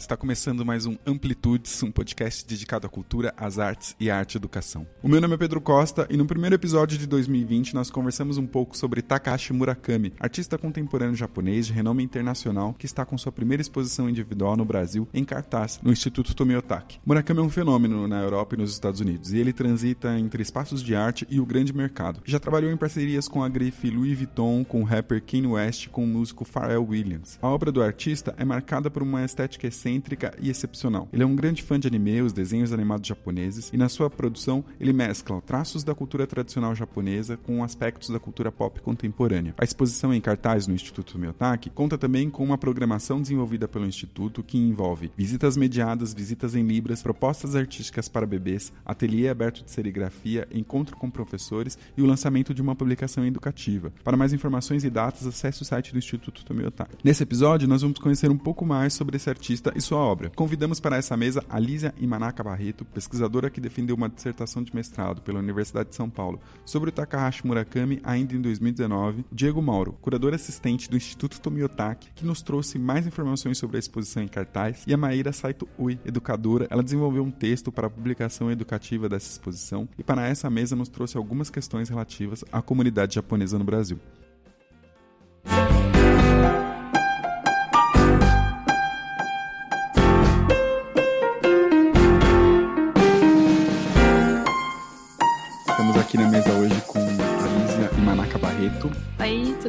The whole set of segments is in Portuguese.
Está começando mais um Amplitudes, um podcast dedicado à cultura, às artes e à arte educação. O meu nome é Pedro Costa e no primeiro episódio de 2020 nós conversamos um pouco sobre Takashi Murakami, artista contemporâneo japonês de renome internacional que está com sua primeira exposição individual no Brasil em cartaz no Instituto Tomiotaki. Murakami é um fenômeno na Europa e nos Estados Unidos e ele transita entre espaços de arte e o grande mercado. Já trabalhou em parcerias com a grife Louis Vuitton, com o rapper Kanye West, com o músico Pharrell Williams. A obra do artista é marcada por uma estética excêntrica excêntrica e excepcional. Ele é um grande fã de anime, os desenhos animados japoneses, e na sua produção ele mescla traços da cultura tradicional japonesa com aspectos da cultura pop contemporânea. A exposição em cartaz no Instituto Miyotaki conta também com uma programação desenvolvida pelo Instituto que envolve visitas mediadas, visitas em libras, propostas artísticas para bebês, ateliê aberto de serigrafia, encontro com professores e o lançamento de uma publicação educativa. Para mais informações e datas, acesse o site do Instituto Tomiotaki. Nesse episódio, nós vamos conhecer um pouco mais sobre esse artista e sua obra. Convidamos para essa mesa a Lísia Imanaka Barreto, pesquisadora que defendeu uma dissertação de mestrado pela Universidade de São Paulo sobre o Takahashi Murakami ainda em 2019, Diego Mauro, curador assistente do Instituto Tomiotaki, que nos trouxe mais informações sobre a exposição em cartaz, e a Maíra Saito Ui, educadora, ela desenvolveu um texto para a publicação educativa dessa exposição e para essa mesa nos trouxe algumas questões relativas à comunidade japonesa no Brasil.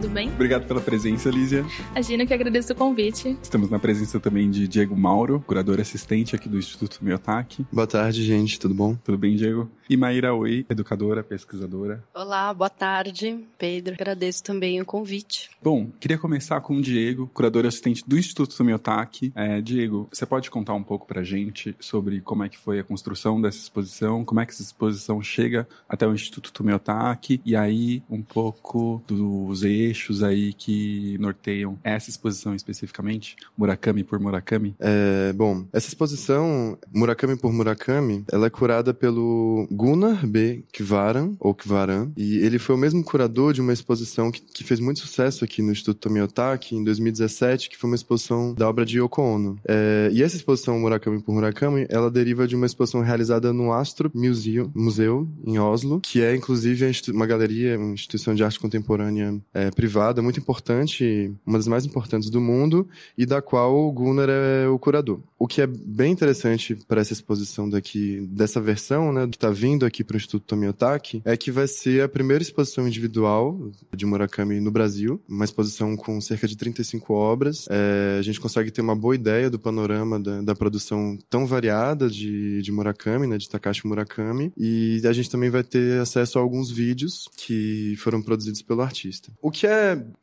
Tudo bem? Obrigado pela presença, Lísia. Imagino que agradeço o convite. Estamos na presença também de Diego Mauro, curador assistente aqui do Instituto Miyotaki. Boa tarde, gente, tudo bom? Tudo bem, Diego? E Maíra Oi, educadora, pesquisadora. Olá, boa tarde, Pedro. Agradeço também o convite. Bom, queria começar com o Diego, curador assistente do Instituto Miyotaki. É, Diego, você pode contar um pouco pra gente sobre como é que foi a construção dessa exposição, como é que essa exposição chega até o Instituto Tomiotaki e aí um pouco dos eixos aí que norteiam essa exposição especificamente, Murakami por Murakami? É, bom, essa exposição, Murakami por Murakami, ela é curada pelo Gunnar B. Kvaran, ou Kvaran, e ele foi o mesmo curador de uma exposição que, que fez muito sucesso aqui no Instituto Tomiotaki em 2017, que foi uma exposição da obra de Yoko Ono. É, e essa exposição Murakami por Murakami, ela deriva de uma exposição realizada no Astro Museum, Museu, em Oslo, que é inclusive uma galeria, uma instituição de arte contemporânea é, privada, muito importante, uma das mais importantes do mundo, e da qual o Gunnar é o curador. O que é bem interessante para essa exposição daqui, dessa versão, né, que está vindo aqui para o Instituto Tomiotaki, é que vai ser a primeira exposição individual de Murakami no Brasil, uma exposição com cerca de 35 obras. É, a gente consegue ter uma boa ideia do panorama da, da produção tão variada de, de Murakami, né, de Takashi Murakami, e a gente também vai ter acesso a alguns vídeos que foram produzidos pelo artista. O que é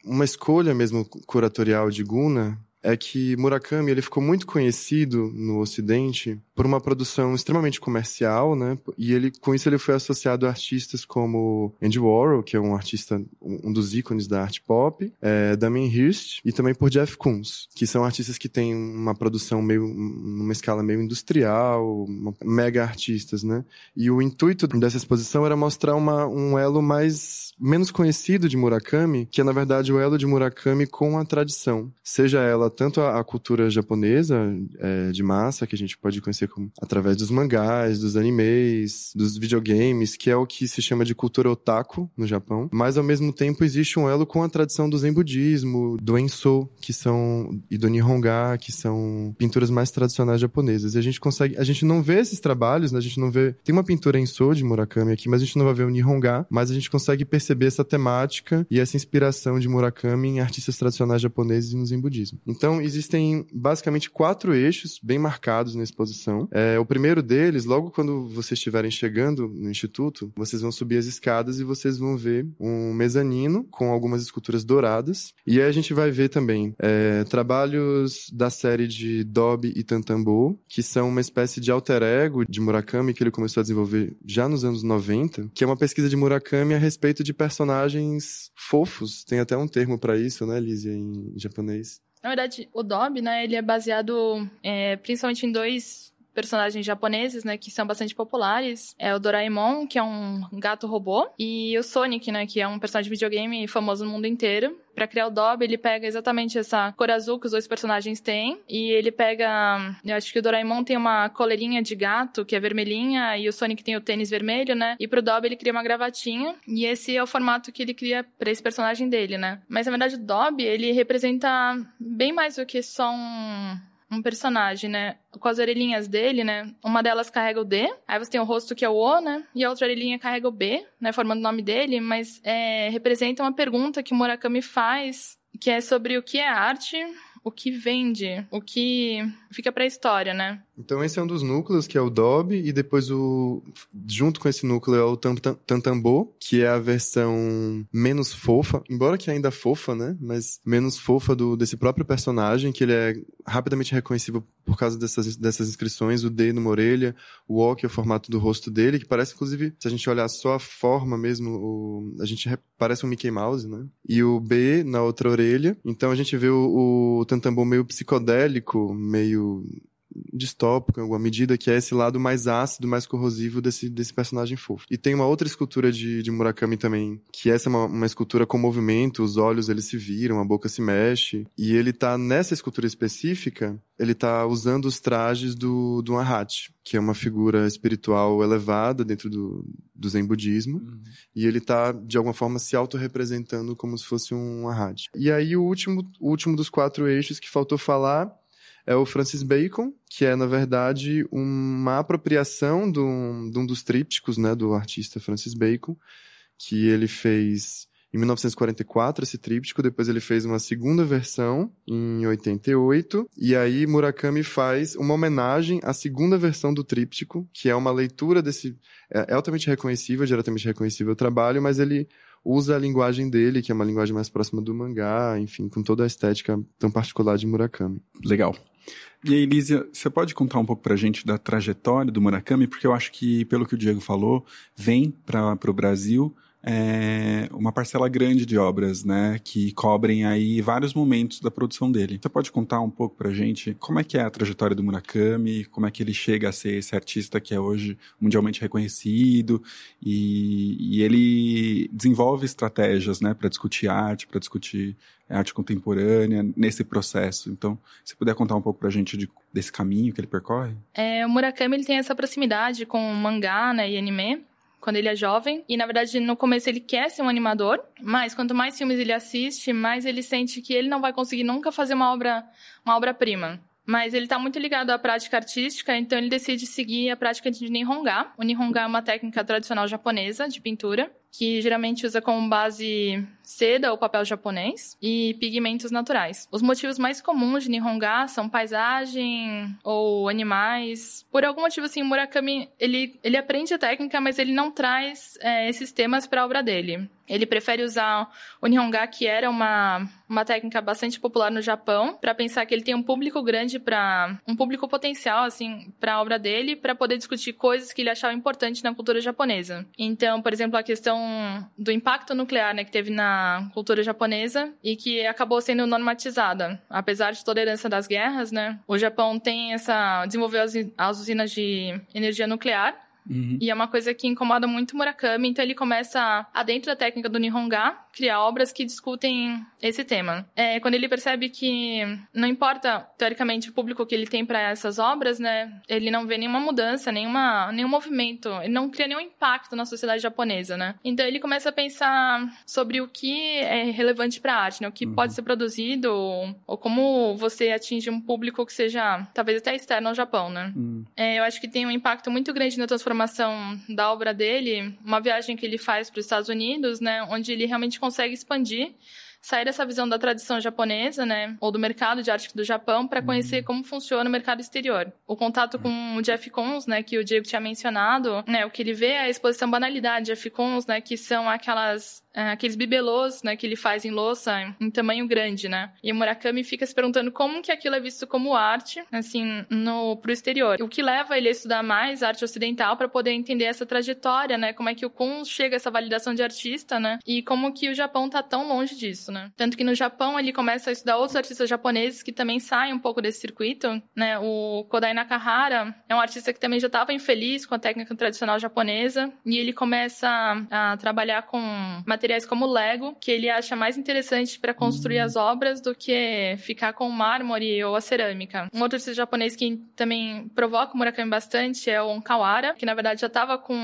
uma escolha mesmo curatorial de Guna é que Murakami ele ficou muito conhecido no Ocidente por uma produção extremamente comercial, né? E ele, com isso, ele foi associado a artistas como Andy Warhol, que é um artista, um dos ícones da arte pop, é, Damien Hirst, e também por Jeff Koons, que são artistas que têm uma produção meio, numa escala meio industrial, mega artistas, né? E o intuito dessa exposição era mostrar uma, um elo mais, menos conhecido de Murakami, que é, na verdade, o elo de Murakami com a tradição. Seja ela tanto a, a cultura japonesa é, de massa, que a gente pode conhecer como, através dos mangás, dos animes, dos videogames, que é o que se chama de cultura otaku no Japão. Mas ao mesmo tempo existe um elo com a tradição do Zen budismo, do Enso, que são e do Nihonga, que são pinturas mais tradicionais japonesas. E a gente consegue, a gente não vê esses trabalhos, né? A gente não vê, tem uma pintura Enso de Murakami aqui, mas a gente não vai ver o Nihonga, mas a gente consegue perceber essa temática e essa inspiração de Murakami em artistas tradicionais japoneses e no Zen budismo. Então existem basicamente quatro eixos bem marcados na exposição é, o primeiro deles, logo quando vocês estiverem chegando no instituto, vocês vão subir as escadas e vocês vão ver um mezanino com algumas esculturas douradas. E aí a gente vai ver também é, trabalhos da série de Dobby e Tantambo, que são uma espécie de alter ego de Murakami que ele começou a desenvolver já nos anos 90, que é uma pesquisa de Murakami a respeito de personagens fofos. Tem até um termo para isso, né, Lízia, em japonês. Na verdade, o Dobby, né, ele é baseado é, principalmente em dois personagens japoneses, né, que são bastante populares. É o Doraemon, que é um gato robô, e o Sonic, né, que é um personagem de videogame famoso no mundo inteiro. Para criar o Dobby, ele pega exatamente essa cor azul que os dois personagens têm, e ele pega, eu acho que o Doraemon tem uma coleirinha de gato que é vermelhinha e o Sonic tem o tênis vermelho, né? E pro Dobby ele cria uma gravatinha, e esse é o formato que ele cria para esse personagem dele, né? Mas na verdade o Dobby, ele representa bem mais do que só um um personagem, né? Com as orelhinhas dele, né? Uma delas carrega o D, aí você tem o rosto que é o O, né? E a outra orelhinha carrega o B, né? Formando o nome dele, mas é, representa uma pergunta que o Murakami faz, que é sobre o que é arte, o que vende, o que fica para a história, né? Então esse é um dos núcleos, que é o Dobby, e depois o junto com esse núcleo é o Tantambô, que é a versão menos fofa, embora que ainda fofa, né? Mas menos fofa do desse próprio personagem, que ele é rapidamente reconhecível por causa dessas, dessas inscrições, o D numa orelha, o O que é o formato do rosto dele, que parece inclusive, se a gente olhar só a forma mesmo, o, a gente parece um Mickey Mouse, né? E o B na outra orelha. Então a gente vê o, o Tantambô meio psicodélico, meio distópico em alguma medida, que é esse lado mais ácido, mais corrosivo desse, desse personagem fofo. E tem uma outra escultura de, de Murakami também, que essa é uma, uma escultura com movimento, os olhos eles se viram, a boca se mexe, e ele tá nessa escultura específica, ele tá usando os trajes do, do Ahat, que é uma figura espiritual elevada dentro do, do Zen budismo, uhum. e ele tá, de alguma forma, se autorrepresentando como se fosse um Ahat. E aí o último, o último dos quatro eixos que faltou falar é o Francis Bacon, que é, na verdade, uma apropriação de um, de um dos trípticos né, do artista Francis Bacon, que ele fez em 1944 esse tríptico, depois ele fez uma segunda versão em 88, e aí Murakami faz uma homenagem à segunda versão do tríptico, que é uma leitura desse é, é altamente reconhecível, diretamente reconhecível o trabalho, mas ele usa a linguagem dele, que é uma linguagem mais próxima do mangá, enfim, com toda a estética tão particular de Murakami. Legal. E aí, Lízia, você pode contar um pouco pra gente da trajetória do Murakami? Porque eu acho que, pelo que o Diego falou, vem para o Brasil é, uma parcela grande de obras, né, que cobrem aí vários momentos da produção dele. Você pode contar um pouco pra gente como é que é a trajetória do Murakami, como é que ele chega a ser esse artista que é hoje mundialmente reconhecido e, e ele desenvolve estratégias, né, para discutir arte, para discutir arte contemporânea nesse processo. Então, se puder contar um pouco pra gente de, desse caminho que ele percorre. É, o Murakami ele tem essa proximidade com mangá, né, e anime quando ele é jovem. E na verdade, no começo ele quer ser um animador, mas quanto mais filmes ele assiste, mais ele sente que ele não vai conseguir nunca fazer uma obra, uma obra-prima. Mas ele está muito ligado à prática artística, então ele decide seguir a prática de Nihonga. O Nihonga é uma técnica tradicional japonesa de pintura, que geralmente usa como base seda ou papel japonês e pigmentos naturais. Os motivos mais comuns de Nihonga são paisagem ou animais. Por algum motivo, assim, Murakami, ele, ele aprende a técnica, mas ele não traz é, esses temas para a obra dele. Ele prefere usar o Nihonga, que era uma, uma técnica bastante popular no Japão, para pensar que ele tem um público grande para um público potencial assim para a obra dele, para poder discutir coisas que ele achava importantes na cultura japonesa. Então, por exemplo, a questão do impacto nuclear, né, que teve na cultura japonesa e que acabou sendo normatizada, apesar de toda a herança das guerras, né? O Japão tem essa desenvolveu as, as usinas de energia nuclear Uhum. E é uma coisa que incomoda muito Murakami, então ele começa, a, dentro da técnica do Nihonga, criar obras que discutem esse tema. É, quando ele percebe que não importa, teoricamente, o público que ele tem para essas obras, né, ele não vê nenhuma mudança, nenhuma, nenhum movimento, ele não cria nenhum impacto na sociedade japonesa, né? Então ele começa a pensar sobre o que é relevante para a arte, né, o que uhum. pode ser produzido, ou como você atinge um público que seja, talvez até externo ao Japão, né? Uhum. É, eu acho que tem um impacto muito grande na transformação informação da obra dele, uma viagem que ele faz para os Estados Unidos, né, onde ele realmente consegue expandir sair dessa visão da tradição japonesa, né, ou do mercado de arte do Japão, para conhecer uhum. como funciona o mercado exterior. O contato com o Jeff Koons, né, que o Diego tinha mencionado, né, o que ele vê é a exposição banalidade de Jeff Koons, né, que são aquelas é, aqueles bibelôs, né, que ele faz em louça em tamanho grande, né? E o Murakami fica se perguntando como que aquilo é visto como arte, assim, no pro exterior. O que leva ele a estudar mais arte ocidental para poder entender essa trajetória, né? Como é que o Koons chega a essa validação de artista, né? E como que o Japão tá tão longe disso, né? Tanto que no Japão ele começa a estudar outros artistas japoneses que também saem um pouco desse circuito, né? O Kodai Nakahara é um artista que também já estava infeliz com a técnica tradicional japonesa e ele começa a trabalhar com materiais como Lego, que ele acha mais interessante para construir as obras do que ficar com o mármore ou a cerâmica. Um outro artista japonês que também provoca o Murakami bastante é o Onkawara, que na verdade já estava com,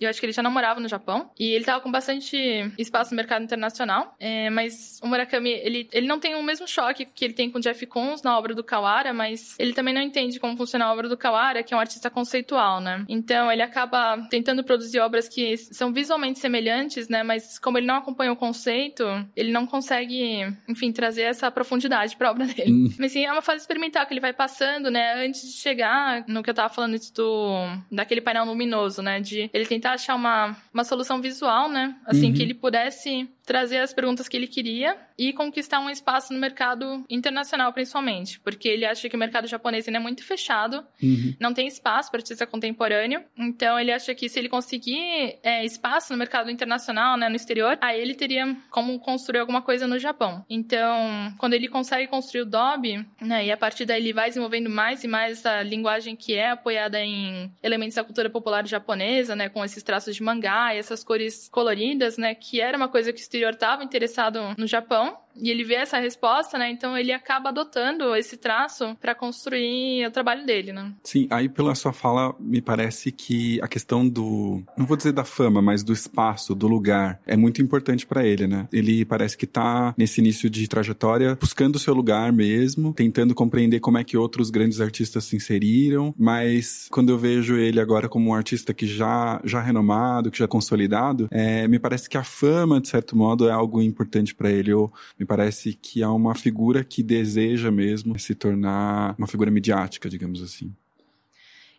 eu acho que ele já não morava no Japão e ele estava com bastante espaço no mercado internacional, é, mas o Murakami, ele, ele não tem o mesmo choque que ele tem com Jeff Koons na obra do Kawara, mas ele também não entende como funciona a obra do Kawara, que é um artista conceitual, né? Então ele acaba tentando produzir obras que são visualmente semelhantes, né? Mas como ele não acompanha o conceito, ele não consegue, enfim, trazer essa profundidade para a obra dele. Hum. Mas sim, é uma fase experimental que ele vai passando, né? Antes de chegar no que eu tava falando do daquele painel luminoso, né? De ele tentar achar uma, uma solução visual, né? Assim, uhum. que ele pudesse trazer as perguntas que ele queria e conquistar um espaço no mercado internacional, principalmente, porque ele acha que o mercado japonês ainda é muito fechado, uhum. não tem espaço para artista contemporâneo, então ele acha que se ele conseguir é, espaço no mercado internacional, né, no exterior, aí ele teria como construir alguma coisa no Japão. Então, quando ele consegue construir o Dobe, né, e a partir daí ele vai desenvolvendo mais e mais essa linguagem que é apoiada em elementos da cultura popular japonesa, né, com esses traços de mangá e essas cores coloridas, né, que era uma coisa que o exterior estava interessado no Japão 안녕. E ele vê essa resposta, né? Então ele acaba adotando esse traço para construir o trabalho dele, né? Sim, aí pela sua fala me parece que a questão do, não vou dizer da fama, mas do espaço, do lugar, é muito importante para ele, né? Ele parece que tá nesse início de trajetória buscando o seu lugar mesmo, tentando compreender como é que outros grandes artistas se inseriram, mas quando eu vejo ele agora como um artista que já já renomado, que já consolidado, é, me parece que a fama de certo modo é algo importante para ele. Ou me parece que é uma figura que deseja mesmo se tornar uma figura midiática, digamos assim.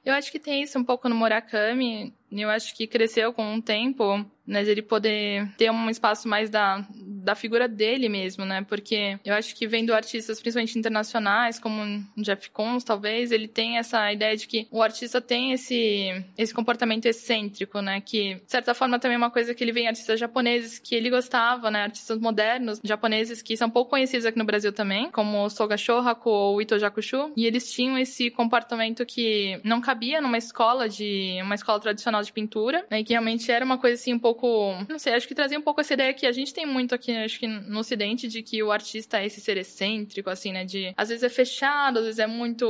Eu acho que tem isso um pouco no Murakami. Eu acho que cresceu com o tempo né, ele poder ter um espaço mais da, da figura dele mesmo, né? Porque eu acho que vendo artistas, principalmente internacionais, como Jeff Koons, talvez, ele tem essa ideia de que o artista tem esse, esse comportamento excêntrico, né? Que, de certa forma, também é uma coisa que ele vê em artistas japoneses que ele gostava, né? Artistas modernos japoneses que são pouco conhecidos aqui no Brasil também, como Soga Shohaku ou Ito Jakushu, e eles tinham esse comportamento que não cabia numa escola de uma escola tradicional de pintura, né? Que realmente era uma coisa assim um pouco. Não sei, acho que trazia um pouco essa ideia que a gente tem muito aqui, acho que no Ocidente, de que o artista é esse ser excêntrico, assim, né? De às vezes é fechado, às vezes é muito.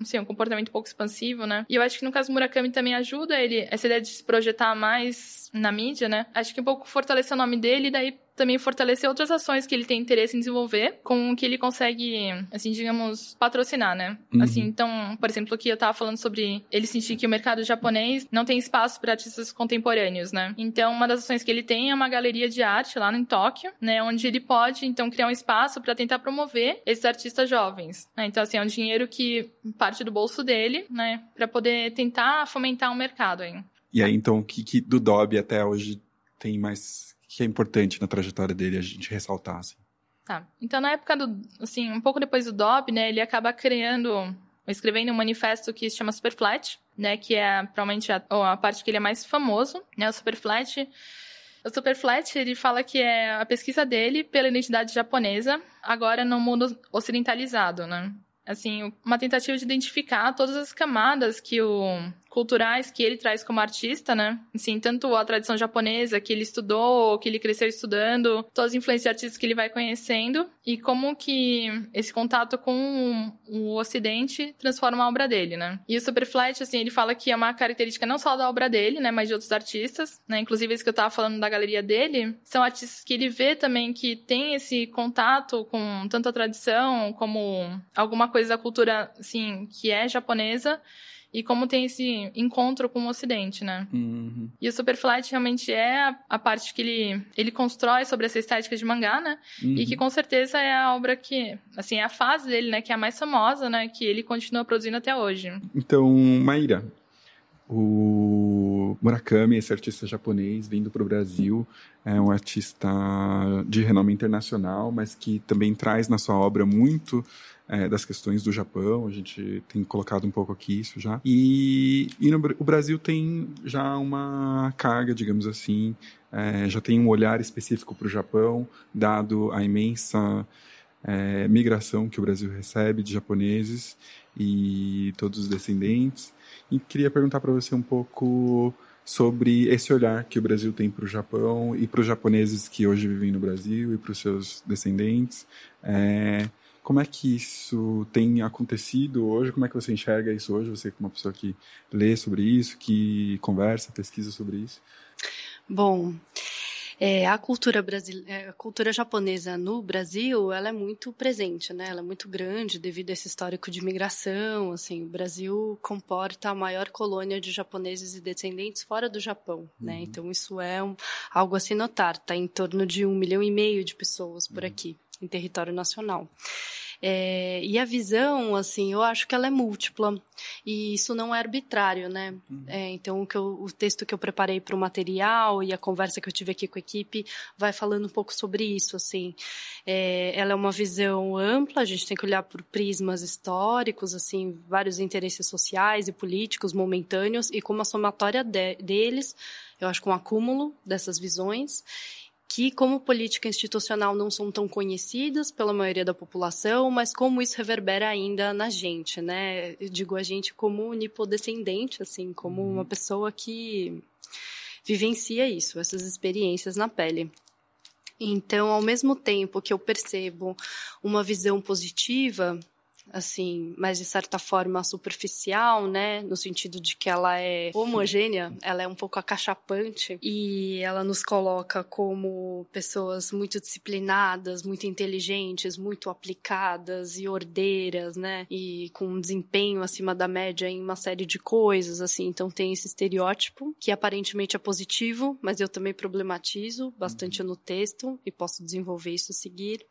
Assim, um comportamento pouco expansivo, né? E eu acho que no caso Murakami também ajuda ele, essa ideia de se projetar mais na mídia, né? Acho que um pouco fortalecer o nome dele e daí também fortalecer outras ações que ele tem interesse em desenvolver, com o que ele consegue, assim, digamos, patrocinar, né? Uhum. Assim, então, por exemplo, aqui eu tava falando sobre ele sentir que o mercado japonês não tem espaço para artistas contemporâneos, né? Então, uma das ações que ele tem é uma galeria de arte lá em Tóquio, né? Onde ele pode, então, criar um espaço para tentar promover esses artistas jovens. Né? Então, assim, é um dinheiro que parte do bolso dele, né? Para poder tentar fomentar um mercado aí. E aí, então, o que, que do Dobby até hoje tem mais que é importante na trajetória dele a gente ressaltar, assim. Tá. Então, na época do, assim, um pouco depois do Dob, né, ele acaba criando, escrevendo um manifesto que se chama Superflat, né, que é provavelmente a, a parte que ele é mais famoso, né, o Superflat. O Superflat, ele fala que é a pesquisa dele pela identidade japonesa, agora no mundo ocidentalizado, né? Assim, uma tentativa de identificar todas as camadas que o culturais que ele traz como artista, né? Assim, tanto a tradição japonesa que ele estudou, que ele cresceu estudando, todas as influências de artistas que ele vai conhecendo e como que esse contato com o ocidente transforma a obra dele, né? E o Superflat, assim, ele fala que é uma característica não só da obra dele, né, mas de outros artistas, né? Inclusive esse que eu tava falando da galeria dele, são artistas que ele vê também que tem esse contato com tanto a tradição como alguma coisa da cultura, assim, que é japonesa, e como tem esse encontro com o Ocidente, né? Uhum. E o Superflight realmente é a, parte que ele, ele constrói sobre essa estética de mangá, né? Uhum. E que com certeza é a obra que, assim, é a fase dele, né? Que é a mais famosa, né? Que ele continua produzindo até hoje. Então, Maíra, o Murakami, esse artista japonês, vindo para o Brasil. É um artista de renome internacional, mas que também traz na sua obra muito é, das questões do Japão, a gente tem colocado um pouco aqui isso já. E, e no, o Brasil tem já uma carga, digamos assim, é, já tem um olhar específico para o Japão, dado a imensa é, migração que o Brasil recebe de japoneses e todos os descendentes. E queria perguntar para você um pouco sobre esse olhar que o Brasil tem para o Japão e para os japoneses que hoje vivem no Brasil e para os seus descendentes. É, como é que isso tem acontecido hoje? Como é que você enxerga isso hoje? Você, como uma pessoa que lê sobre isso, que conversa, pesquisa sobre isso? Bom, é, a cultura brasileira, é, a cultura japonesa no Brasil, ela é muito presente, né? Ela é muito grande devido a esse histórico de migração. Assim, o Brasil comporta a maior colônia de japoneses e descendentes fora do Japão, né? uhum. né? Então isso é um, algo a se notar. Está em torno de um milhão e meio de pessoas por uhum. aqui em território nacional. É, e a visão, assim, eu acho que ela é múltipla e isso não é arbitrário, né? Uhum. É, então, o, que eu, o texto que eu preparei para o material e a conversa que eu tive aqui com a equipe vai falando um pouco sobre isso, assim. É, ela é uma visão ampla, a gente tem que olhar por prismas históricos, assim, vários interesses sociais e políticos momentâneos e como a somatória de, deles, eu acho que um acúmulo dessas visões que, como política institucional, não são tão conhecidas pela maioria da população, mas como isso reverbera ainda na gente, né? Eu digo a gente como nipodescendente, assim, como uma uhum. pessoa que vivencia isso, essas experiências na pele. Então, ao mesmo tempo que eu percebo uma visão positiva assim, mas de certa forma superficial, né, no sentido de que ela é homogênea, ela é um pouco acachapante. E ela nos coloca como pessoas muito disciplinadas, muito inteligentes, muito aplicadas e ordeiras, né, e com um desempenho acima da média em uma série de coisas, assim, então tem esse estereótipo que aparentemente é positivo, mas eu também problematizo bastante no texto e posso desenvolver isso a seguir.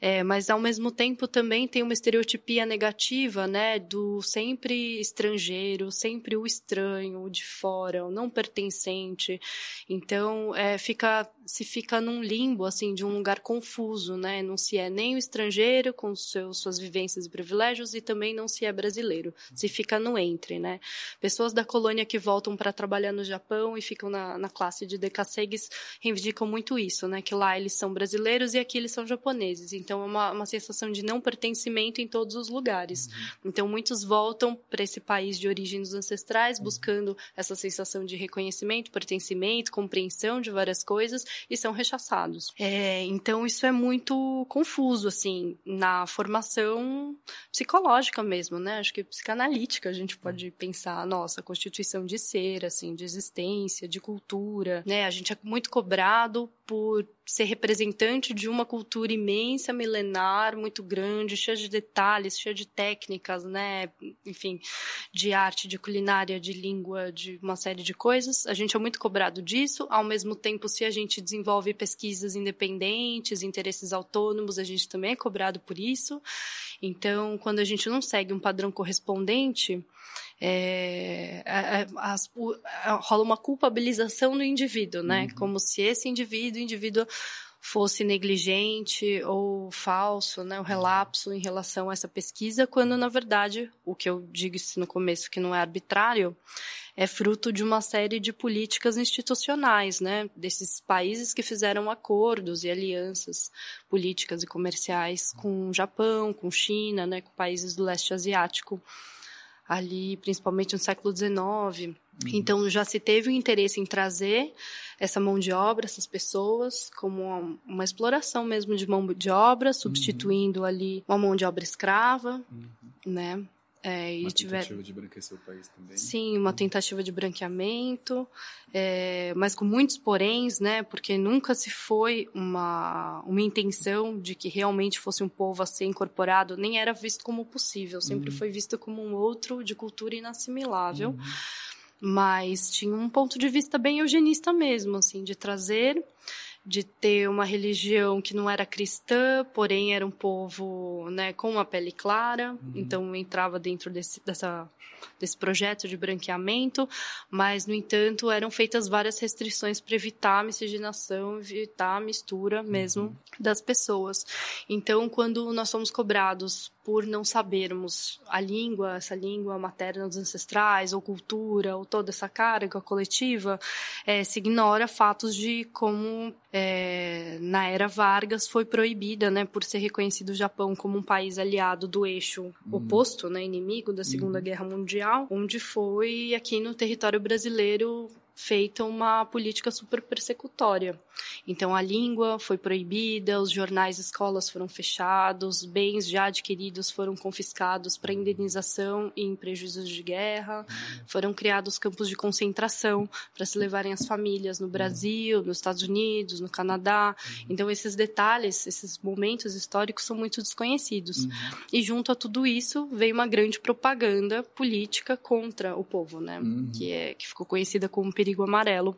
É, mas ao mesmo tempo também tem uma estereotipia negativa, né, do sempre estrangeiro, sempre o estranho, o de fora, o não pertencente. Então, é, fica se fica num limbo assim de um lugar confuso, né? Não se é nem o estrangeiro com seus, suas vivências e privilégios e também não se é brasileiro. Se fica no entre, né? Pessoas da colônia que voltam para trabalhar no Japão e ficam na, na classe de decassegues reivindicam muito isso, né? Que lá eles são brasileiros e aqui eles são japoneses. Então é uma, uma sensação de não pertencimento em todos os lugares. Uhum. Então muitos voltam para esse país de origem dos ancestrais, uhum. buscando essa sensação de reconhecimento, pertencimento, compreensão de várias coisas e são rechaçados. É, então isso é muito confuso assim na formação psicológica mesmo, né? Acho que psicanalítica a gente pode pensar, nossa, constituição de ser, assim, de existência, de cultura, né? A gente é muito cobrado por ser representante de uma cultura imensa, milenar, muito grande, cheia de detalhes, cheia de técnicas, né? Enfim, de arte, de culinária, de língua, de uma série de coisas. A gente é muito cobrado disso. Ao mesmo tempo, se a gente desenvolve pesquisas independentes, interesses autônomos, a gente também é cobrado por isso. Então, quando a gente não segue um padrão correspondente, é, as, rola uma culpabilização do indivíduo, né? Uhum. Como se esse indivíduo, indivíduo fosse negligente ou falso, né, o relapso em relação a essa pesquisa, quando na verdade o que eu digo no começo que não é arbitrário é fruto de uma série de políticas institucionais, né, desses países que fizeram acordos e alianças políticas e comerciais com o Japão, com China, né, com países do leste asiático ali, principalmente no século XIX. Uhum. Então já se teve o interesse em trazer essa mão de obra, essas pessoas, como uma, uma exploração mesmo de mão de obra, substituindo uhum. ali uma mão de obra escrava, uhum. né? É, uma tiver... tentativa de branquecer o país também. Sim, uma tentativa de branqueamento, é, mas com muitos poréns, né? Porque nunca se foi uma, uma intenção de que realmente fosse um povo a ser incorporado, nem era visto como possível, sempre uhum. foi visto como um outro de cultura inassimilável. Uhum. Mas tinha um ponto de vista bem eugenista mesmo, assim, de trazer de ter uma religião que não era cristã, porém era um povo né, com uma pele clara, uhum. então entrava dentro desse, dessa, desse projeto de branqueamento, mas, no entanto, eram feitas várias restrições para evitar a miscigenação, evitar a mistura mesmo uhum. das pessoas. Então, quando nós somos cobrados por não sabermos a língua, essa língua materna dos ancestrais, ou cultura, ou toda essa carga coletiva, é, se ignora fatos de como é, na era Vargas foi proibida, né, por ser reconhecido o Japão como um país aliado do eixo uhum. oposto, né, inimigo da Segunda uhum. Guerra Mundial, onde foi aqui no território brasileiro feita uma política super persecutória. Então a língua foi proibida, os jornais e escolas foram fechados, bens já adquiridos foram confiscados para indenização e em prejuízos de guerra, foram criados campos de concentração para se levarem as famílias no Brasil, nos Estados Unidos, no Canadá. Então esses detalhes, esses momentos históricos são muito desconhecidos. E junto a tudo isso veio uma grande propaganda política contra o povo, né? Uhum. Que é que ficou conhecida como perigo amarelo.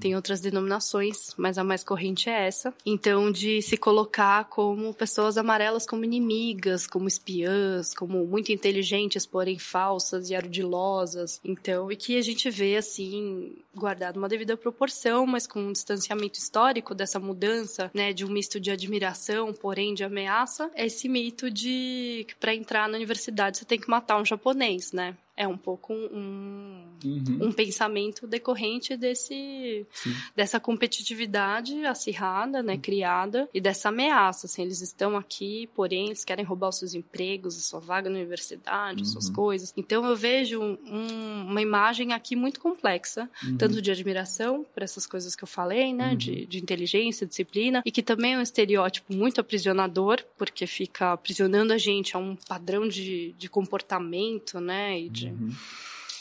Tem outras denominações, mas a mais corrente é essa. Então, de se colocar como pessoas amarelas como inimigas, como espiãs, como muito inteligentes, porém falsas e ardilosas. Então, e que a gente vê assim, guardado uma devida proporção, mas com um distanciamento histórico dessa mudança, né, de um misto de admiração, porém de ameaça, é esse mito de que para entrar na universidade você tem que matar um japonês, né? É um pouco um, uhum. um pensamento decorrente desse dessa competitividade acirrada, né, uma e dessa ameaça, assim, eles estão aqui, porém eles querem roubar os seus empregos, a sua vaga na universidade, uhum. suas coisas. Então eu vejo um, uma imagem aqui muito complexa, uhum. tanto de admiração por essas coisas que eu falei, né, de, uhum. de inteligência, disciplina, e que também é um estereótipo muito aprisionador, porque fica aprisionando a gente a um padrão de, de comportamento, né, e de uhum.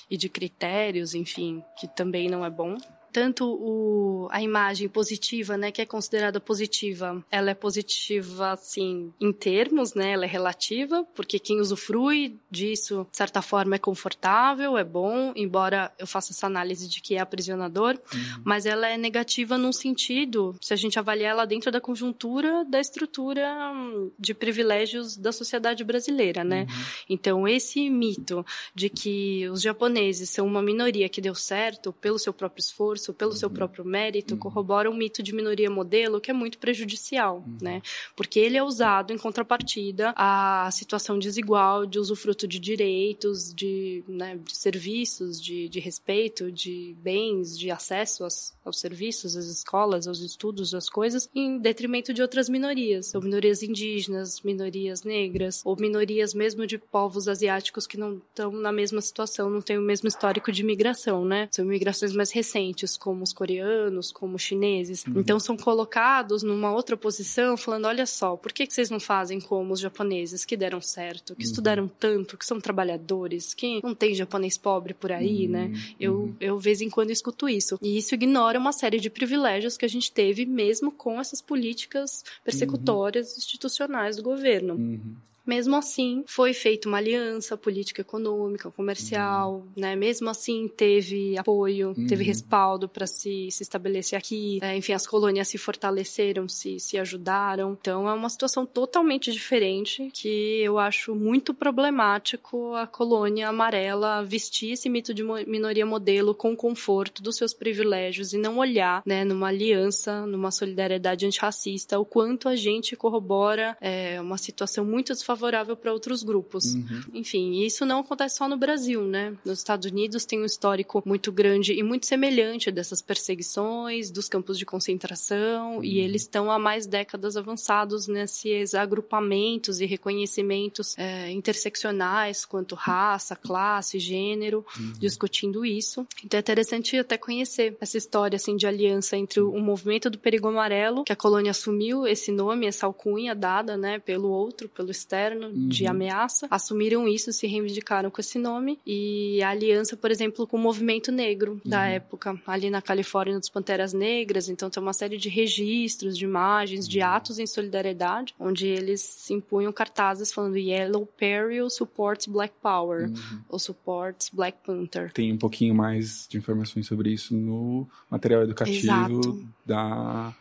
e de critérios, enfim, que também não é bom tanto o, a imagem positiva, né, que é considerada positiva, ela é positiva, assim, em termos, né, ela é relativa, porque quem usufrui disso, de certa forma, é confortável, é bom, embora eu faça essa análise de que é aprisionador, uhum. mas ela é negativa num sentido, se a gente avaliar ela dentro da conjuntura da estrutura de privilégios da sociedade brasileira, né? Uhum. Então, esse mito de que os japoneses são uma minoria que deu certo pelo seu próprio esforço, pelo uhum. seu próprio mérito, uhum. corrobora um mito de minoria modelo que é muito prejudicial, uhum. né? Porque ele é usado em contrapartida à situação desigual de usufruto de direitos, de, né, de serviços, de, de respeito, de bens, de acesso aos, aos serviços, às escolas, aos estudos, às coisas, em detrimento de outras minorias, ou minorias indígenas, minorias negras, ou minorias mesmo de povos asiáticos que não estão na mesma situação, não têm o mesmo histórico de migração, né? São migrações mais recentes como os coreanos, como os chineses. Uhum. Então são colocados numa outra posição, falando: olha só, por que, que vocês não fazem como os japoneses que deram certo, que uhum. estudaram tanto, que são trabalhadores, que não tem japonês pobre por aí, uhum. né? Eu, uhum. eu, vez em quando, escuto isso. E isso ignora uma série de privilégios que a gente teve mesmo com essas políticas persecutórias uhum. institucionais do governo. Uhum. Mesmo assim, foi feita uma aliança política econômica, comercial, uhum. né? Mesmo assim, teve apoio, uhum. teve respaldo para se, se estabelecer aqui. É, enfim, as colônias se fortaleceram, se, se ajudaram. Então, é uma situação totalmente diferente que eu acho muito problemático a colônia amarela vestir esse mito de minoria modelo com conforto dos seus privilégios e não olhar, né, numa aliança, numa solidariedade antirracista, o quanto a gente corrobora é, uma situação muito desfavorável favorável para outros grupos. Uhum. Enfim, isso não acontece só no Brasil, né? Nos Estados Unidos tem um histórico muito grande e muito semelhante dessas perseguições, dos campos de concentração, uhum. e eles estão há mais décadas avançados nesses agrupamentos e reconhecimentos é, interseccionais quanto raça, classe, gênero, uhum. discutindo isso. Então é interessante até conhecer essa história assim de aliança entre o, o movimento do perigo amarelo, que a colônia assumiu esse nome, essa alcunha dada, né, pelo outro, pelo externo uhum. de ameaça, assumiram isso, se reivindicaram com esse nome e a aliança, por exemplo, com o movimento negro da uhum. época, ali na Califórnia dos Panteras Negras, então tem uma série de registros, de imagens, de uhum. atos em solidariedade, onde eles se impunham cartazes falando Yellow Peril supports Black Power uhum. ou supports Black Panther. Tem um pouquinho mais de informações sobre isso no material educativo Exato. da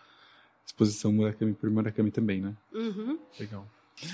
exposição Murakami por Murakami também, né? Uhum. Legal.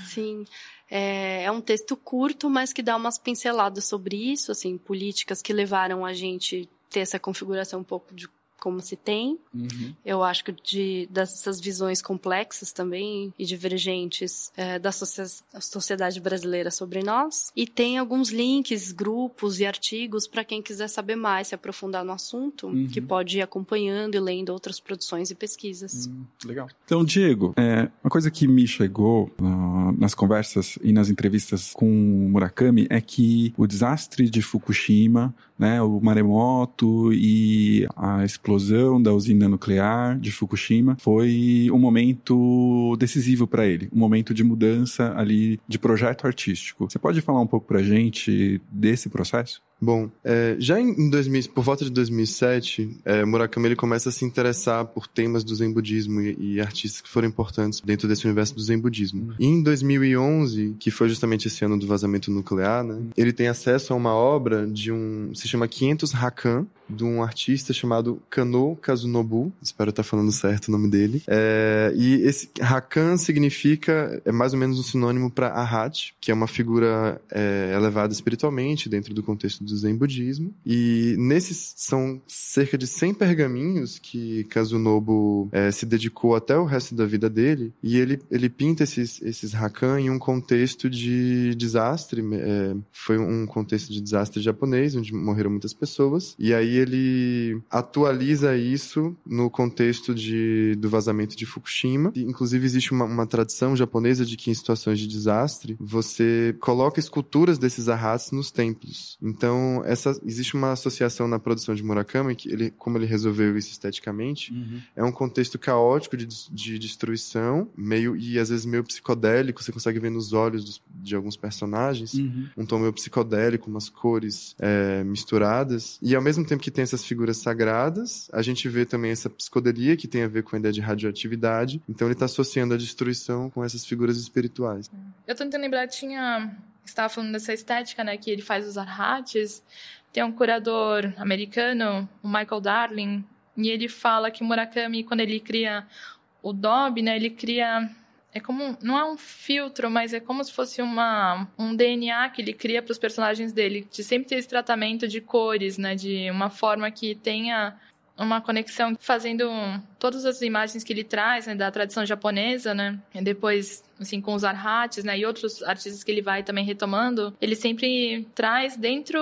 Sim, é, é, um texto curto, mas que dá umas pinceladas sobre isso, assim, políticas que levaram a gente ter essa configuração um pouco de como se tem. Uhum. Eu acho que de, dessas visões complexas também e divergentes é, da sociedade brasileira sobre nós. E tem alguns links, grupos e artigos para quem quiser saber mais, se aprofundar no assunto, uhum. que pode ir acompanhando e lendo outras produções e pesquisas. Uhum. Legal. Então, Diego, é, uma coisa que me chegou uh, nas conversas e nas entrevistas com o Murakami é que o desastre de Fukushima né, o maremoto e a explosão da usina nuclear de Fukushima foi um momento decisivo para ele, um momento de mudança ali de projeto artístico. Você pode falar um pouco para gente desse processo? Bom, é, já em 2000, por volta de 2007, é, Murakami ele começa a se interessar por temas do Zen budismo e, e, artistas que foram importantes dentro desse universo do Zen budismo. Uhum. E em 2011, que foi justamente esse ano do vazamento nuclear, né, ele tem acesso a uma obra de um se chama 500 Hakan, de um artista chamado Kano Kazunobu, espero estar falando certo o nome dele. É, e esse Hakan significa, é mais ou menos um sinônimo para Arhat, que é uma figura é, elevada espiritualmente dentro do contexto do Zen budismo. E nesses são cerca de 100 pergaminhos que Kazunobu é, se dedicou até o resto da vida dele. E ele, ele pinta esses, esses Hakan em um contexto de desastre. É, foi um contexto de desastre japonês, onde morreram muitas pessoas. E aí ele atualiza isso no contexto de, do vazamento de Fukushima. E, inclusive, existe uma, uma, tradição japonesa de que em situações de desastre, você coloca esculturas desses arrats nos templos. Então, essa, existe uma associação na produção de Murakami, que ele, como ele resolveu isso esteticamente, uhum. é um contexto caótico de, de destruição, meio e às vezes meio psicodélico, você consegue ver nos olhos dos, de alguns personagens, uhum. um tom meio psicodélico, umas cores é, misturadas, e ao mesmo tempo que que tem essas figuras sagradas, a gente vê também essa psicodelia que tem a ver com a ideia de radioatividade. Então ele está associando a destruição com essas figuras espirituais. Eu tô tentando lembrar, tinha. estava falando dessa estética, né? Que ele faz os arhates. Tem um curador americano, o Michael Darling, e ele fala que Murakami, quando ele cria o Dobby, né? Ele cria é como não é um filtro, mas é como se fosse uma um DNA que ele cria para os personagens dele, de sempre ter esse tratamento de cores, né, de uma forma que tenha uma conexão fazendo todas as imagens que ele traz né, da tradição japonesa, né? E depois assim, com os arhats, né, e outros artistas que ele vai também retomando, ele sempre traz dentro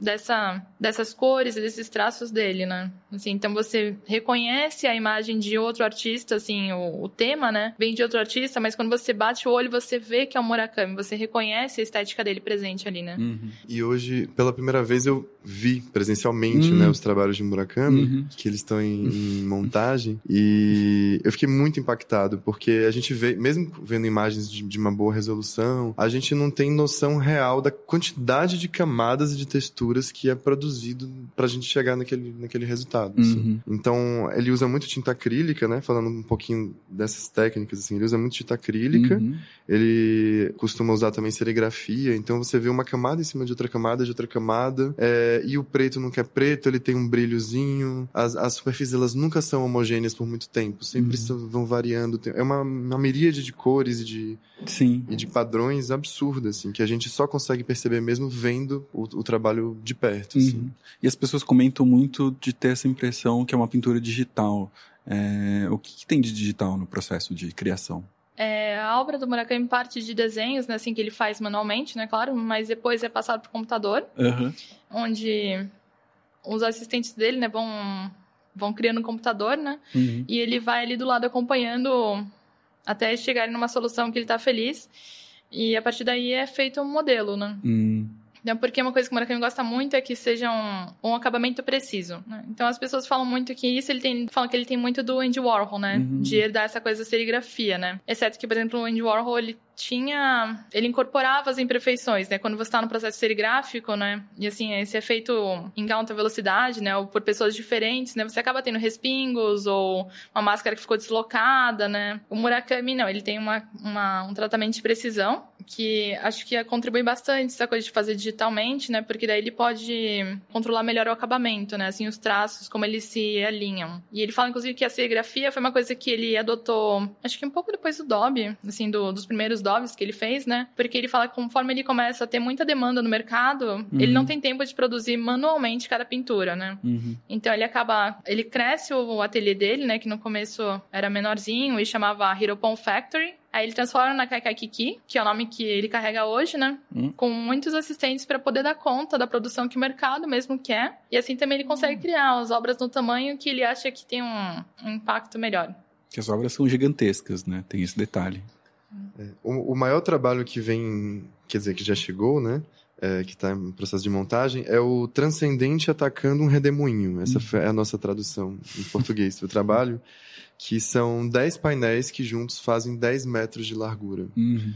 dessa, dessas cores, desses traços dele, né? Assim, então você reconhece a imagem de outro artista, assim, o, o, tema, né, vem de outro artista, mas quando você bate o olho, você vê que é o Murakami, você reconhece a estética dele presente ali, né? Uhum. E hoje, pela primeira vez, eu vi presencialmente, uhum. né, os trabalhos de Murakami, uhum. que eles estão em, em montagem, e eu fiquei muito impactado, porque a gente vê, mesmo vendo imagens de, de, uma boa resolução, a gente não tem noção real da quantidade de camadas e de texturas que é produzido pra gente chegar naquele, naquele resultado. Assim. Uhum. Então, ele usa muito tinta acrílica, né? Falando um pouquinho dessas técnicas, assim, ele usa muito tinta acrílica, uhum. ele costuma usar também serigrafia, então você vê uma camada em cima de outra camada, de outra camada, é, e o preto não quer preto, ele tem um brilhozinho, as, as superfícies elas nunca são homogêneas por muito tempo, sempre uhum. vão variando, é uma, uma miríade de cores e de, Sim. e de padrões absurdos, assim, que a gente só consegue perceber mesmo vendo o, o trabalho de perto. Assim. Uhum. E as pessoas comentam muito de ter essa impressão que é uma pintura digital. É, o que, que, tem de digital no processo de criação? É, a obra do Murakami parte de desenhos, né, assim, que ele faz manualmente, né, claro, mas depois é passado para o computador, uhum. onde os assistentes dele, né, vão vão criando um computador, né, uhum. e ele vai ali do lado acompanhando até chegarem numa solução que ele está feliz. E a partir daí é feito um modelo, né? Hum. Então, porque uma coisa que o Murakami gosta muito é que seja um, um acabamento preciso. Né? Então, as pessoas falam muito que isso ele tem, falam que ele tem muito do Andy Warhol, né? Uhum. De herdar essa coisa da serigrafia, né? Exceto que, por exemplo, o Andy Warhol ele tinha. Ele incorporava as imperfeições, né? Quando você está no processo serigráfico, né? E assim, esse é feito em alta velocidade, né? Ou por pessoas diferentes, né? Você acaba tendo respingos ou uma máscara que ficou deslocada, né? O Murakami, não, ele tem uma, uma um tratamento de precisão que acho que contribui bastante essa coisa de fazer digitalmente, né? Porque daí ele pode controlar melhor o acabamento, né? Assim, os traços, como eles se alinham. E ele fala, inclusive, que a serigrafia foi uma coisa que ele adotou, acho que um pouco depois do Dobby, assim, do, dos primeiros Dobbies que ele fez, né? Porque ele fala que conforme ele começa a ter muita demanda no mercado, uhum. ele não tem tempo de produzir manualmente cada pintura, né? Uhum. Então ele acaba, ele cresce o ateliê dele, né? Que no começo era menorzinho e chamava Hiropon Factory. Aí ele transforma na Kaikai Kiki, que é o nome que ele carrega hoje, né? Hum. Com muitos assistentes para poder dar conta da produção que o mercado mesmo quer. E assim também ele consegue hum. criar as obras no tamanho que ele acha que tem um, um impacto melhor. Que as obras são gigantescas, né? Tem esse detalhe. É, o, o maior trabalho que vem, quer dizer, que já chegou, né? É, que está em processo de montagem, é o Transcendente Atacando um Redemoinho. Essa é a nossa tradução em português do trabalho que são 10 painéis que juntos fazem 10 metros de largura. Uhum.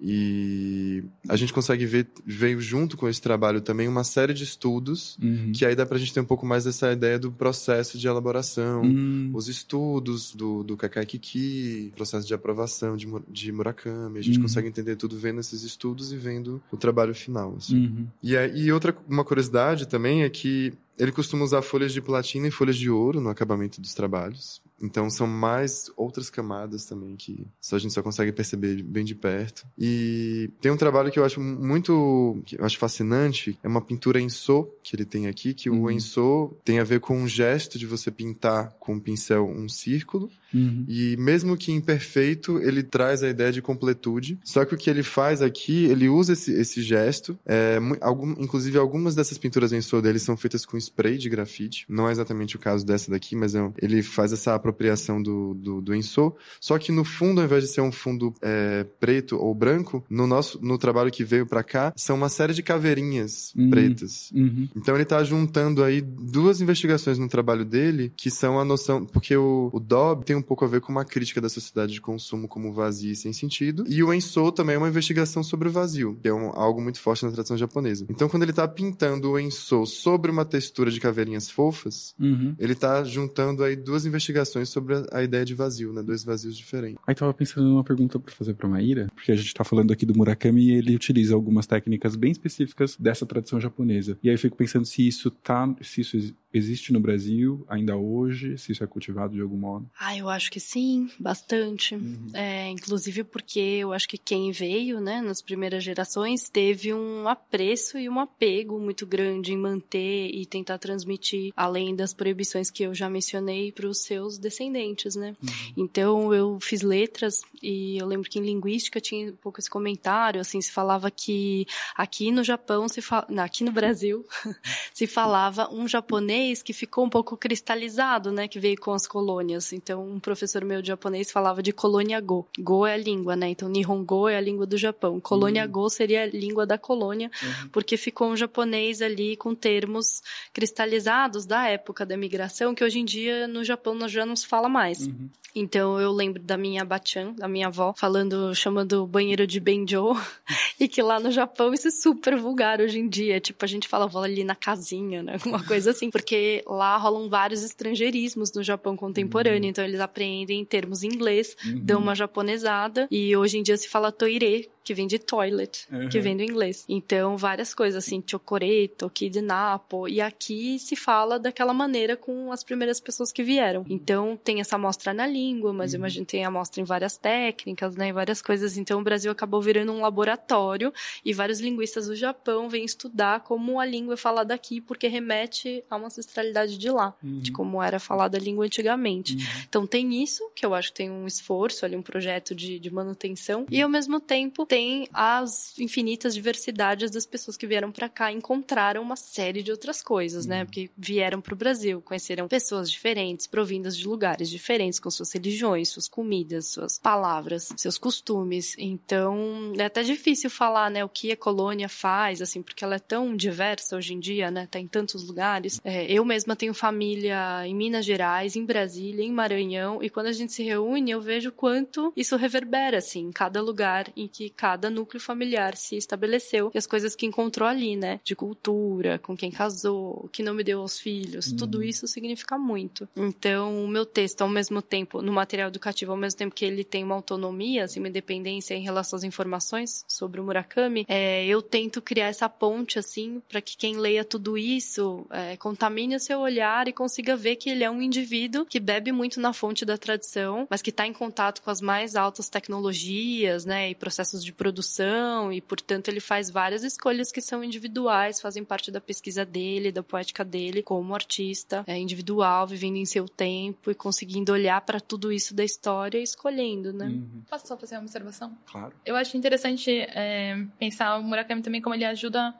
E a gente consegue ver, veio junto com esse trabalho também uma série de estudos, uhum. que aí dá pra gente ter um pouco mais dessa ideia do processo de elaboração, uhum. os estudos do, do Kakai Kiki, processo de aprovação de, de Murakami. A gente uhum. consegue entender tudo vendo esses estudos e vendo o trabalho final. Assim. Uhum. E, e outra uma curiosidade também é que ele costuma usar folhas de platina e folhas de ouro no acabamento dos trabalhos. Então são mais outras camadas também que só a gente só consegue perceber bem de perto. E tem um trabalho que eu acho muito, eu acho fascinante, é uma pintura em so que ele tem aqui, que uhum. o enso tem a ver com um gesto de você pintar com um pincel um círculo Uhum. E mesmo que imperfeito, ele traz a ideia de completude. Só que o que ele faz aqui, ele usa esse, esse gesto. É, algum, inclusive, algumas dessas pinturas em sou dele são feitas com spray de grafite. Não é exatamente o caso dessa daqui, mas é, ele faz essa apropriação do, do, do ensou. Só que no fundo, ao invés de ser um fundo é, preto ou branco, no nosso no trabalho que veio para cá, são uma série de caveirinhas uhum. pretas. Uhum. Então ele tá juntando aí duas investigações no trabalho dele, que são a noção. Porque o, o Dobb tem um pouco a ver com uma crítica da sociedade de consumo como vazio e sem sentido. E o Ensou também é uma investigação sobre o vazio, que é um, algo muito forte na tradição japonesa. Então, quando ele tá pintando o Ensou sobre uma textura de caveirinhas fofas, uhum. ele tá juntando aí duas investigações sobre a, ideia de vazio, né? Dois vazios diferentes. Aí tava pensando numa pergunta para fazer para Maíra, porque a gente tá falando aqui do Murakami e ele utiliza algumas técnicas bem específicas dessa tradição japonesa. E aí eu fico pensando se isso tá, se isso existe no Brasil ainda hoje, se isso é cultivado de algum modo. Ah, eu acho que sim, bastante. Uhum. É, inclusive porque eu acho que quem veio, né, nas primeiras gerações, teve um apreço e um apego muito grande em manter e tentar transmitir, além das proibições que eu já mencionei, para os seus descendentes, né? Uhum. Então eu fiz letras e eu lembro que em linguística tinha um pouco esse comentário, assim, se falava que aqui no Japão se fa... Não, aqui no Brasil se falava um japonês que ficou um pouco cristalizado, né, que veio com as colônias. Então um professor meu de japonês falava de colônia go. Go é a língua, né? Então Nihongo é a língua do Japão. Colônia uhum. go seria a língua da colônia, uhum. porque ficou um japonês ali com termos cristalizados da época da migração, que hoje em dia no Japão nós já não se fala mais. Uhum. Então eu lembro da minha bachan, da minha avó, falando, chamando o banheiro de benjo, e que lá no Japão isso é super vulgar hoje em dia. Tipo, a gente fala, vou ali na casinha, né? Uma coisa assim, porque lá rolam vários estrangeirismos no Japão contemporâneo, uhum. então eles aprendem termos em inglês, uhum. dão uma japonesada, e hoje em dia se fala toire, que vem de toilet, uhum. que vem do inglês. Então, várias coisas assim, chocoreto, kidnapo, e aqui se fala daquela maneira com as primeiras pessoas que vieram. Então, tem essa amostra na língua, mas uhum. imagino tem amostra em várias técnicas, né, em várias coisas. Então, o Brasil acabou virando um laboratório e vários linguistas do Japão vêm estudar como a língua é falada aqui, porque remete a uma ancestralidade de lá, uhum. de como era falada a língua antigamente. Uhum. Então, tem isso, que eu acho que tem um esforço ali, um projeto de, de manutenção, e ao mesmo tempo tem tem as infinitas diversidades das pessoas que vieram para cá encontraram uma série de outras coisas, né? Uhum. Porque vieram para o Brasil, conheceram pessoas diferentes, provindas de lugares diferentes, com suas religiões, suas comidas, suas palavras, seus costumes. Então, é até difícil falar, né, o que a colônia faz, assim, porque ela é tão diversa hoje em dia, né? Tá em tantos lugares. É, eu mesma tenho família em Minas Gerais, em Brasília, em Maranhão, e quando a gente se reúne, eu vejo quanto isso reverbera, assim, em cada lugar em que cada cada núcleo familiar se estabeleceu e as coisas que encontrou ali, né? De cultura, com quem casou, que não me deu aos filhos, uhum. tudo isso significa muito. Então, o meu texto, ao mesmo tempo, no material educativo, ao mesmo tempo que ele tem uma autonomia, assim, uma independência em relação às informações sobre o Murakami, é, eu tento criar essa ponte, assim, para que quem leia tudo isso é, contamine o seu olhar e consiga ver que ele é um indivíduo que bebe muito na fonte da tradição, mas que está em contato com as mais altas tecnologias, né, e processos de produção, e portanto ele faz várias escolhas que são individuais, fazem parte da pesquisa dele, da poética dele, como artista é, individual, vivendo em seu tempo e conseguindo olhar para tudo isso da história e escolhendo, né? Uhum. Posso só fazer uma observação? Claro. Eu acho interessante é, pensar o Murakami também como ele ajuda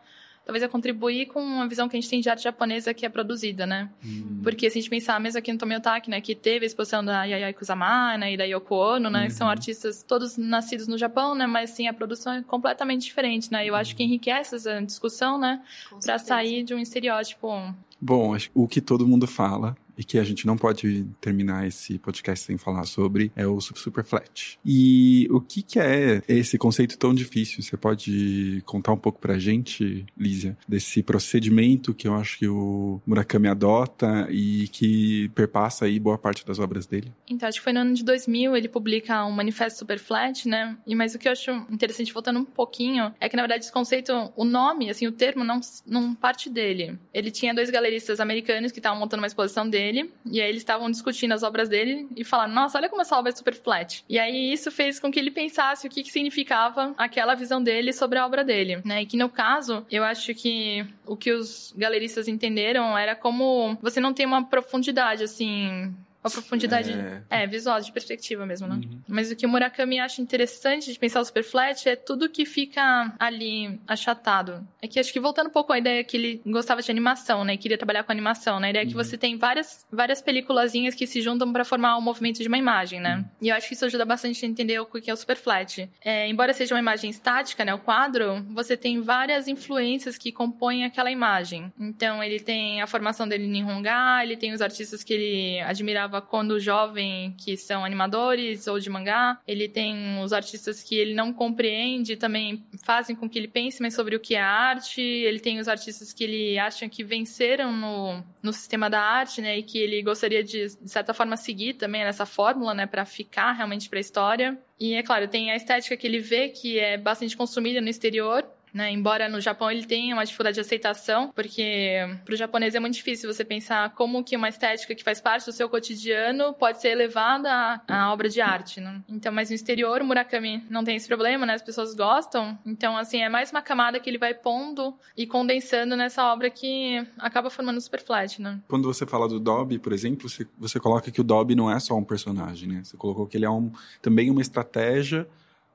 talvez a contribuir com uma visão que a gente tem de arte japonesa que é produzida, né? Uhum. Porque se a gente pensar mesmo aqui no Tomiotaki, né, que teve a exposição da Yayoi Kusama, né, e da Yoko Ono, né, uhum. que são uhum. artistas todos nascidos no Japão, né, mas sim a produção é completamente diferente, né? Eu acho que enriquece essa discussão, né, para sair de um estereótipo. Bom, acho que o que todo mundo fala e que a gente não pode terminar esse podcast sem falar sobre é o Superflat. E o que, que é esse conceito tão difícil? Você pode contar um pouco pra gente, Lísia, desse procedimento que eu acho que o Murakami adota e que perpassa aí boa parte das obras dele? Então, acho que foi no ano de 2000 ele publica um manifesto Superflat, né? E mas o que eu acho interessante voltando um pouquinho é que na verdade esse conceito, o nome, assim, o termo não não parte dele. Ele tinha dois galeristas americanos que estavam montando uma exposição dele e aí eles estavam discutindo as obras dele e falaram: Nossa, olha como essa obra é super flat. E aí isso fez com que ele pensasse o que, que significava aquela visão dele sobre a obra dele, né? E que no caso, eu acho que o que os galeristas entenderam era como você não tem uma profundidade, assim, uma profundidade é... é, visual, de perspectiva mesmo, né? Uhum. Mas o que o Murakami acha interessante de pensar o super flat é tudo que fica ali achatado. É que acho que voltando um pouco à ideia que ele gostava de animação, né? E queria trabalhar com animação, né? A ideia uhum. é que uhum. você tem várias, várias peliculazinhas que se juntam para formar o um movimento de uma imagem, né? Uhum. E eu acho que isso ajuda bastante a entender o que é o super flat. É, embora seja uma imagem estática, né? O quadro, você tem várias influências que compõem aquela imagem. Então, ele tem a formação dele em Honga, ele tem os artistas que ele admirava quando jovem, que são animadores ou de mangá. Ele tem os artistas que ele não compreende, também fazem com que ele pense mais sobre o que é arte. Ele tem os artistas que ele acha que venceram no, no sistema da arte, né? E que ele gostaria de, de certa forma, seguir também nessa fórmula, né? Para ficar realmente para a história. E é claro, tem a estética que ele vê que é bastante consumida no exterior, né? Embora no Japão ele tenha uma dificuldade de aceitação, porque para o japonês é muito difícil você pensar como que uma estética que faz parte do seu cotidiano pode ser elevada à, obra de arte. Né? Então, mas no exterior Murakami não tem esse problema, né? As pessoas gostam. Então, assim, é mais uma camada que ele vai pondo e condensando nessa obra que acaba formando super flat, né? Quando você fala do Dobby, por exemplo, você, você coloca que o Dobby não é só um personagem, né? Você colocou que ele é um, também uma estratégia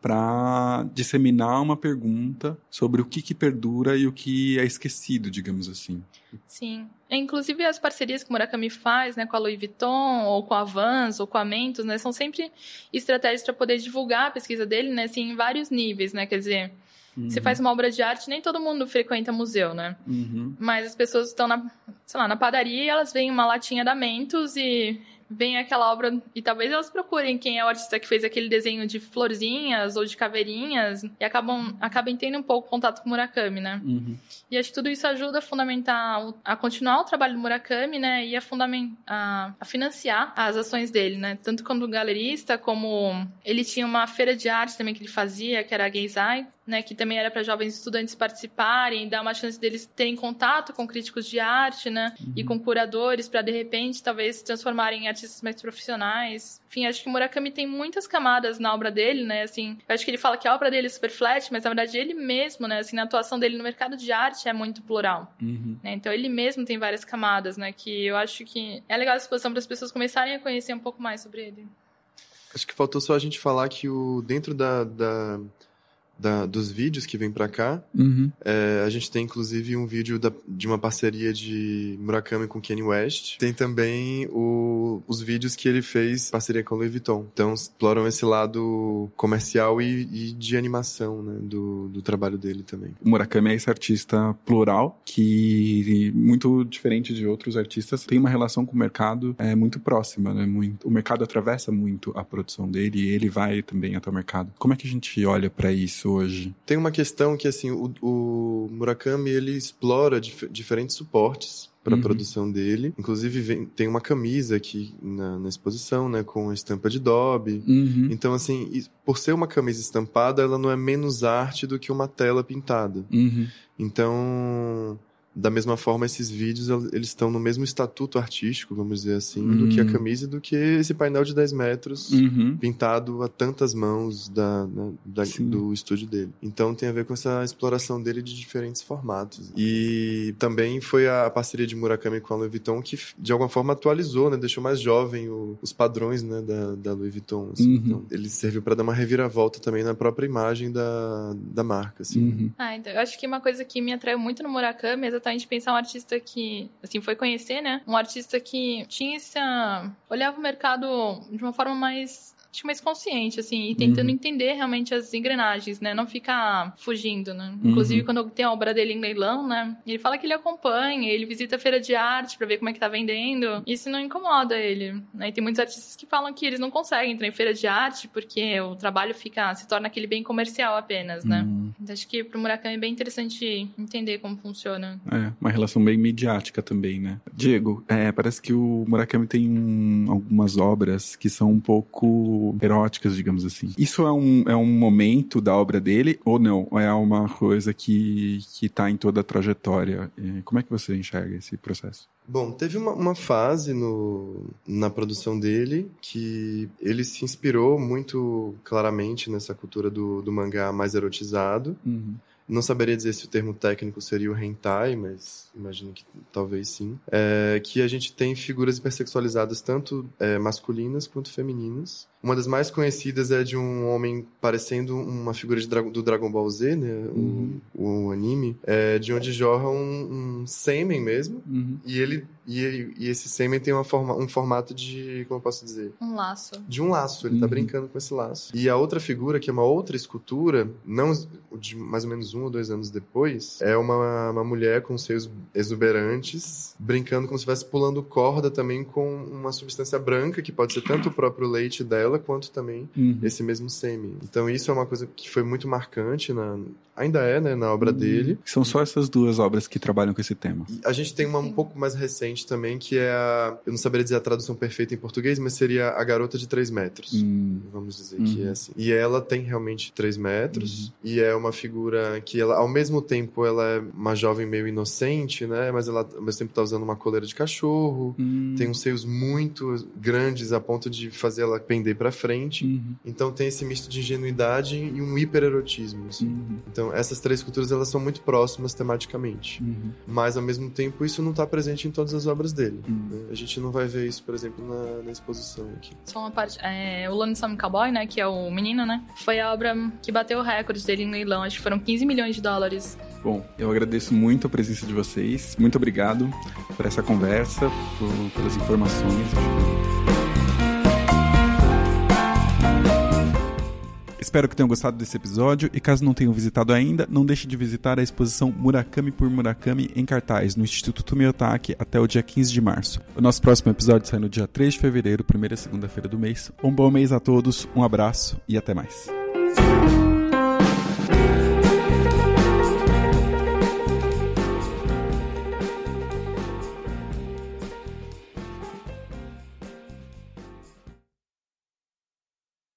para disseminar uma pergunta sobre o que, que perdura e o que é esquecido, digamos assim. Sim. É, inclusive as parcerias que o Murakami faz, né, com a Louis Vuitton, ou com a Vans, ou com a Mentos, né, são sempre estratégias para poder divulgar a pesquisa dele, né, assim, em vários níveis, né, quer dizer, Uhum. Você faz uma obra de arte, nem todo mundo frequenta museu, né? Uhum. Mas as pessoas estão na, sei lá, na padaria e elas veem uma latinha da Mentos e vem aquela obra e talvez elas procurem quem é o artista que fez aquele desenho de florzinhas ou de caveirinhas e acabam, acabam tendo um pouco contato com o Murakami, né? Uhum. E acho que tudo isso ajuda a fundamentar, a continuar o trabalho do Murakami, né? E a, a, a financiar as ações dele, né? Tanto como galerista, como ele tinha uma feira de arte também que ele fazia, que era a né, que também era para jovens estudantes participarem, dar uma chance deles terem contato com críticos de arte, né, uhum. e com curadores para de repente talvez se transformarem em artistas mais profissionais. Enfim, acho que Murakami tem muitas camadas na obra dele, né, assim, eu acho que ele fala que a obra dele é super flat, mas na verdade ele mesmo, né, assim, na atuação dele no mercado de arte é muito plural. Uhum. Né, então ele mesmo tem várias camadas, né, que eu acho que é legal a exposição para as pessoas começarem a conhecer um pouco mais sobre ele. Acho que faltou só a gente falar que o dentro da, da da, dos vídeos que vem para cá. Uhum. É, a gente tem inclusive um vídeo da, de uma parceria de Murakami com Kanye West. Tem também o, os vídeos que ele fez parceria com Louis Vuitton. Então exploram esse lado comercial e, e de animação né, do, do trabalho dele também. O Murakami é esse artista plural que, muito diferente de outros artistas, tem uma relação com o mercado é, muito próxima. Né? Muito, o mercado atravessa muito a produção dele e ele vai também até o mercado. Como é que a gente olha para isso? Isso hoje? Tem uma questão que, assim, o, o Murakami, ele explora dif diferentes suportes para a uhum. produção dele. Inclusive, vem, tem uma camisa aqui na, na, exposição, né, com a estampa de Dobby. Uhum. Então, assim, por ser uma camisa estampada, ela não é menos arte do que uma tela pintada. Uhum. Então, da mesma forma, esses vídeos eles estão no mesmo estatuto artístico, vamos dizer assim, uhum. do que a hum. camisa, do que esse painel de 10 metros uhum. pintado a tantas mãos da, né, da do estúdio dele. Então tem a ver com essa exploração dele de diferentes formatos. E também foi a parceria de Murakami com a Louis Vuitton que de alguma forma atualizou, né, deixou mais jovem o, os padrões né, da, da Louis Vuitton. Assim. Uhum. Então, ele serviu para dar uma reviravolta também na própria imagem da, da marca. Assim. Uhum. Ah, então, eu acho que uma coisa que me atraiu muito no Murakami é exatamente pensar um artista que, assim, foi conhecer, né? Um artista que tinha essa. olhava o mercado de uma forma mais acho mais consciente, assim, e tentando uhum. entender realmente as engrenagens, né? Não ficar fugindo, né? Uhum. Inclusive, quando tem a obra dele em leilão, né? Ele fala que ele acompanha, ele visita a feira de arte para ver como é que tá vendendo. Isso não incomoda ele, né? E tem muitos artistas que falam que eles não conseguem entrar em feira de arte porque o trabalho fica, se torna aquele bem comercial apenas, né? Uhum. Então, acho que pro Murakami é bem interessante entender como funciona. É, uma relação bem midiática também, né? Diego, é, parece que o Murakami tem um, algumas obras que são um pouco eróticas, digamos assim. Isso é um, é um momento da obra dele ou não? É uma coisa que, que tá em toda a trajetória? Como é que você enxerga esse processo? Bom, teve uma, uma fase no, na produção dele que ele se inspirou muito claramente nessa cultura do, do mangá mais erotizado. Uhum. Não saberia dizer se o termo técnico seria o hentai, mas imagino que talvez sim. É, que a gente tem figuras hipersexualizadas, tanto é, masculinas quanto femininas. Uma das mais conhecidas é de um homem parecendo uma figura de, do Dragon Ball Z, né? Uhum. O, o, anime. É, de onde jorra um, um sêmen mesmo. Uhum. E ele e, e, esse sêmen tem uma forma, um formato de. Como eu posso dizer? Um laço. De um laço. Ele tá uhum. tá brincando com esse laço. E a outra figura, que é uma outra escultura, não de mais ou menos um ou dois anos depois, é uma, uma mulher com seios exuberantes, brincando como se estivesse pulando corda também com uma substância branca, que pode ser tanto o próprio leite dela, quanto também uhum. esse mesmo sêmen. Então isso é uma coisa que foi muito marcante, na, ainda é, né, na obra uhum. dele. São só essas duas obras que trabalham com esse tema. E a gente tem uma um pouco mais recente também, que é a, eu não saberia dizer a tradução perfeita em português, mas seria A Garota de 3 Metros. Uhum. Vamos dizer que é uhum. assim. E ela tem realmente 3 metros, uhum. e é uma figura que ela, ao mesmo tempo, ela é uma jovem meio inocente, né, mas ela ao mesmo tempo tá usando uma coleira de cachorro, hum. tem uns seios muito grandes a ponto de fazer ela pender para frente. Uhum. Então tem esse misto de ingenuidade e um hipererotismo. Assim. Uhum. Então essas três culturas elas são muito próximas tematicamente, uhum. mas ao mesmo tempo isso não está presente em todas as obras dele. Uhum. Né? A gente não vai ver isso, por exemplo, na, na exposição aqui. Só uma parte, é, o Lonesome Cowboy, né, que é o menino, né, foi a obra que bateu o recorde dele no leilão. Acho que foram 15 milhões de dólares. Bom, eu agradeço muito a presença de vocês. Muito obrigado por essa conversa, por, pelas informações. Espero que tenham gostado desse episódio e caso não tenham visitado ainda, não deixe de visitar a exposição Murakami por Murakami em cartaz no Instituto Tomiotaki até o dia 15 de março. O nosso próximo episódio sai no dia 3 de fevereiro, primeira segunda-feira do mês. Um bom mês a todos, um abraço e até mais.